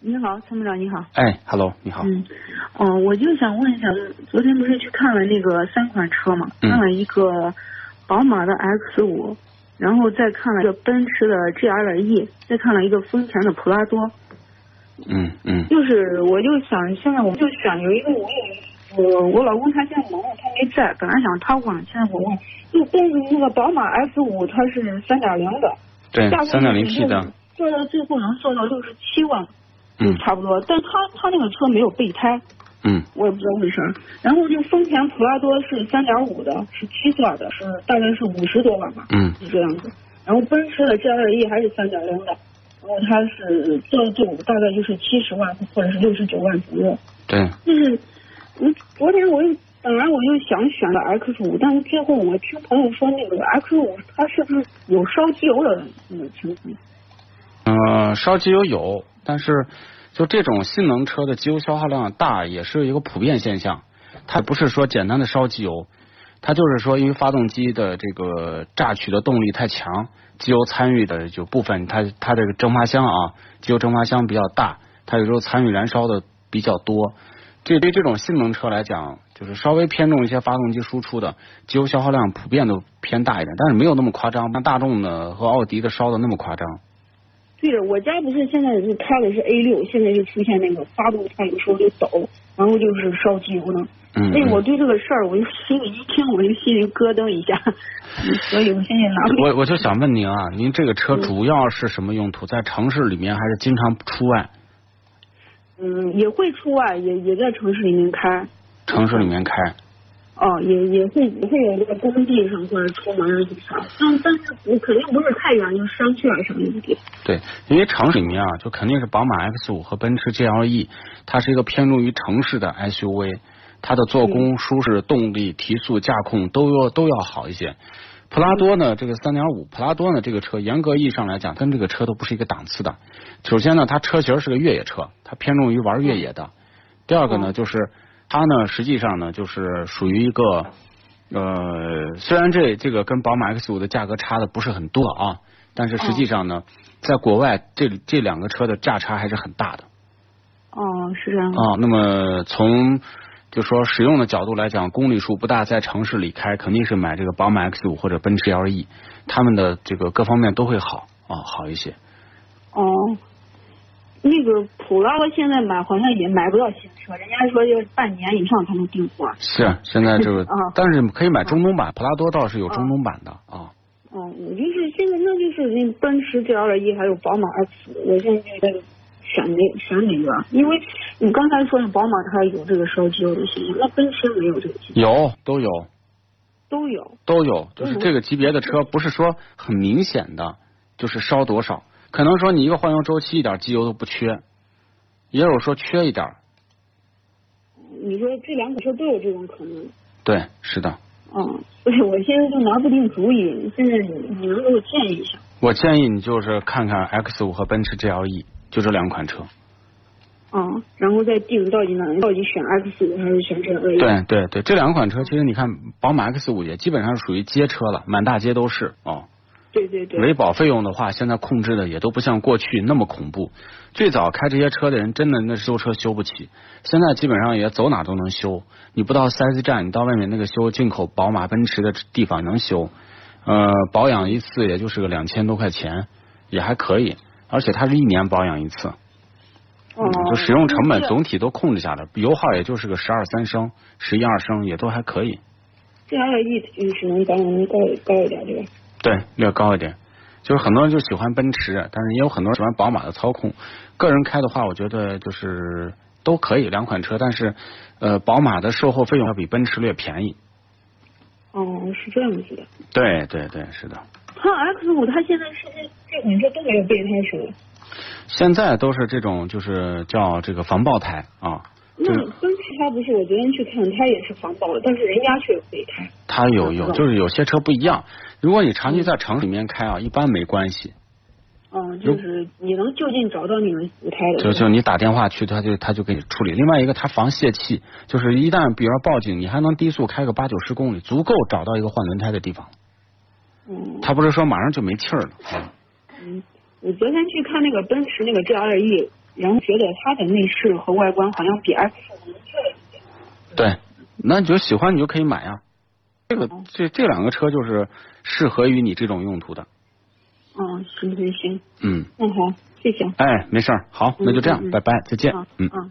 你好，参谋长你好。哎，Hello，你好。嗯，哦，我就想问一下，昨天不是去看了那个三款车嘛？嗯看了一个宝马的 X 五，然后再看了一个奔驰的 GLE，再看了一个丰田的普拉多。嗯嗯就是我就想，现在我就想有一个我我我老公他现在忙，他没在，本来想他管，现在我问，就奔那个宝马 X 五它是三点零的，对三点零 T 的，做到最后能做到六十七万，嗯差不多。但他他那个车没有备胎，嗯我也不知道为啥。然后就丰田普拉多是三点五的，是七座的，是大概是五十多万吧，嗯是这样子。然后奔驰的 GLE 还是三点零的，然后它是做到最后大概就是七十万或者是六十九万左右。对，就是我昨天我又本来我又想选的 X 五，但是最后我听朋友说那个 X 五它是不是有烧机油的那个情况？呃，烧机油有，但是就这种性能车的机油消耗量大，也是一个普遍现象。它不是说简单的烧机油，它就是说因为发动机的这个榨取的动力太强，机油参与的就部分，它它这个蒸发箱啊，机油蒸发箱比较大，它有时候参与燃烧的比较多。这对这种性能车来讲，就是稍微偏重一些发动机输出的，机油消耗量普遍都偏大一点，但是没有那么夸张，像大众的和奥迪的烧的那么夸张。对着我家不是现在是开的是 A 六，现在就出现那个发动它有时候就抖，然后就是烧机油呢。嗯，所以我嗯对这个事儿，我就心里一听我就心里咯噔一下，所以我现在拿不我我就想问您啊，您这个车主要是什么用途？在城市里面还是经常出外？嗯也会出外，也也在城市里面开。城市里面开？哦，也也会也会有在工地上或者出门儿啥，但但是我肯定不是太远，就是商圈儿什么的地方。对，因为城市里面啊，就肯定是宝马 X 五和奔驰 GLE，它是一个偏重于城市的 SUV，它的做工、舒适、动力、提速、驾控都要都要好一些。普拉多呢，这个三点五，普拉多呢这个车严格意义上来讲，跟这个车都不是一个档次的。首先呢，它车型是个越野车，它偏重于玩越野的。第二个呢，嗯就是它呢实际上呢就是属于一个呃，虽然这这个跟宝马 X 五的价格差的不是很多啊，但是实际上呢，在国外这这两个车的价差还是很大的哦，是这样。啊。那么从就说使用的角度来讲，公里数不大，在城市里开肯定是买这个宝马 X 五或者奔驰 LE，他们的这个各方面都会好啊，好一些。哦，那个普拉多现在买好像也买不到新车，人家说要半年以上才能订货。是现在这个啊，但是可以买中东版，普拉多倒是有中东版的啊。哦，我就是现在那就是那奔驰 GLE 还有宝马 X，我现在就在选哪选哪个？因为你刚才说的宝马它有这个烧机油的现象，那奔驰没有这个现象，有都有都有。都有，就是这个级别的车不是说很明显的，就是烧多少，可能说你一个换油周期一点机油都不缺，也有说缺一点。你说这两款车都有这种可能？对，是的。嗯，所 以我现在就拿不定主意。现在你你能给我建议一下？我建议你就是看看 X 五和奔驰 GLE，就这两款车。嗯，然后再定到底哪到底选 X 五还是选这个？对对对，这两款车其实你看，宝马 X 五也基本上是属于街车了，满大街都是哦。对对对。维保费用的话，现在控制的也都不像过去那么恐怖。最早开这些车的人，真的那修车修不起，现在基本上也走哪都能修。你不到四 S 站，你到外面那个修进口宝马、奔驰的地方能修，呃，保养一次也就是个两千多块钱，也还可以。而且它是一年保养一次，哦。就使用成本总体都控制下来，油耗也就是个十二三升、十一二升，也都还可以。这 LE 就是能保养能高高一点，对吧？对，略高一点。就是很多人就喜欢奔驰，但是也有很多人喜欢宝马的操控。个人开的话，我觉得就是都可以两款车，但是呃，宝马的售后费用要比奔驰略便宜。哦，是这样子的。对对对，是的。它 X 五它现在是不是这款车都没有备胎是吧？现在都是这种就是叫这个防爆胎啊，那奔驰它不是？我昨天去看，它也是防爆的，但是人家却有备胎。它有有，嗯就是有些车不一样。如果你长期在城市里面开啊，一般没关系。嗯，就是你能就近找到那种补胎的。就就你打电话去，他就他就给你处理。另外一个，他防泄气，就是一旦比如说报警，你还能低速开个八九十公里，足够找到一个换轮胎的地方。嗯它不是说马上就没气儿了。嗯，我昨天去看那个奔驰那个 GLE，然后觉得它的内饰和外观好像比 X 4能漂亮一点。对，那你就喜欢你就可以买啊。这个这这两个车就是适合于你这种用途的。嗯，行行行，嗯，那好，谢谢。哎，没事儿，好，那就这样，嗯嗯拜拜，再见啊。嗯。嗯。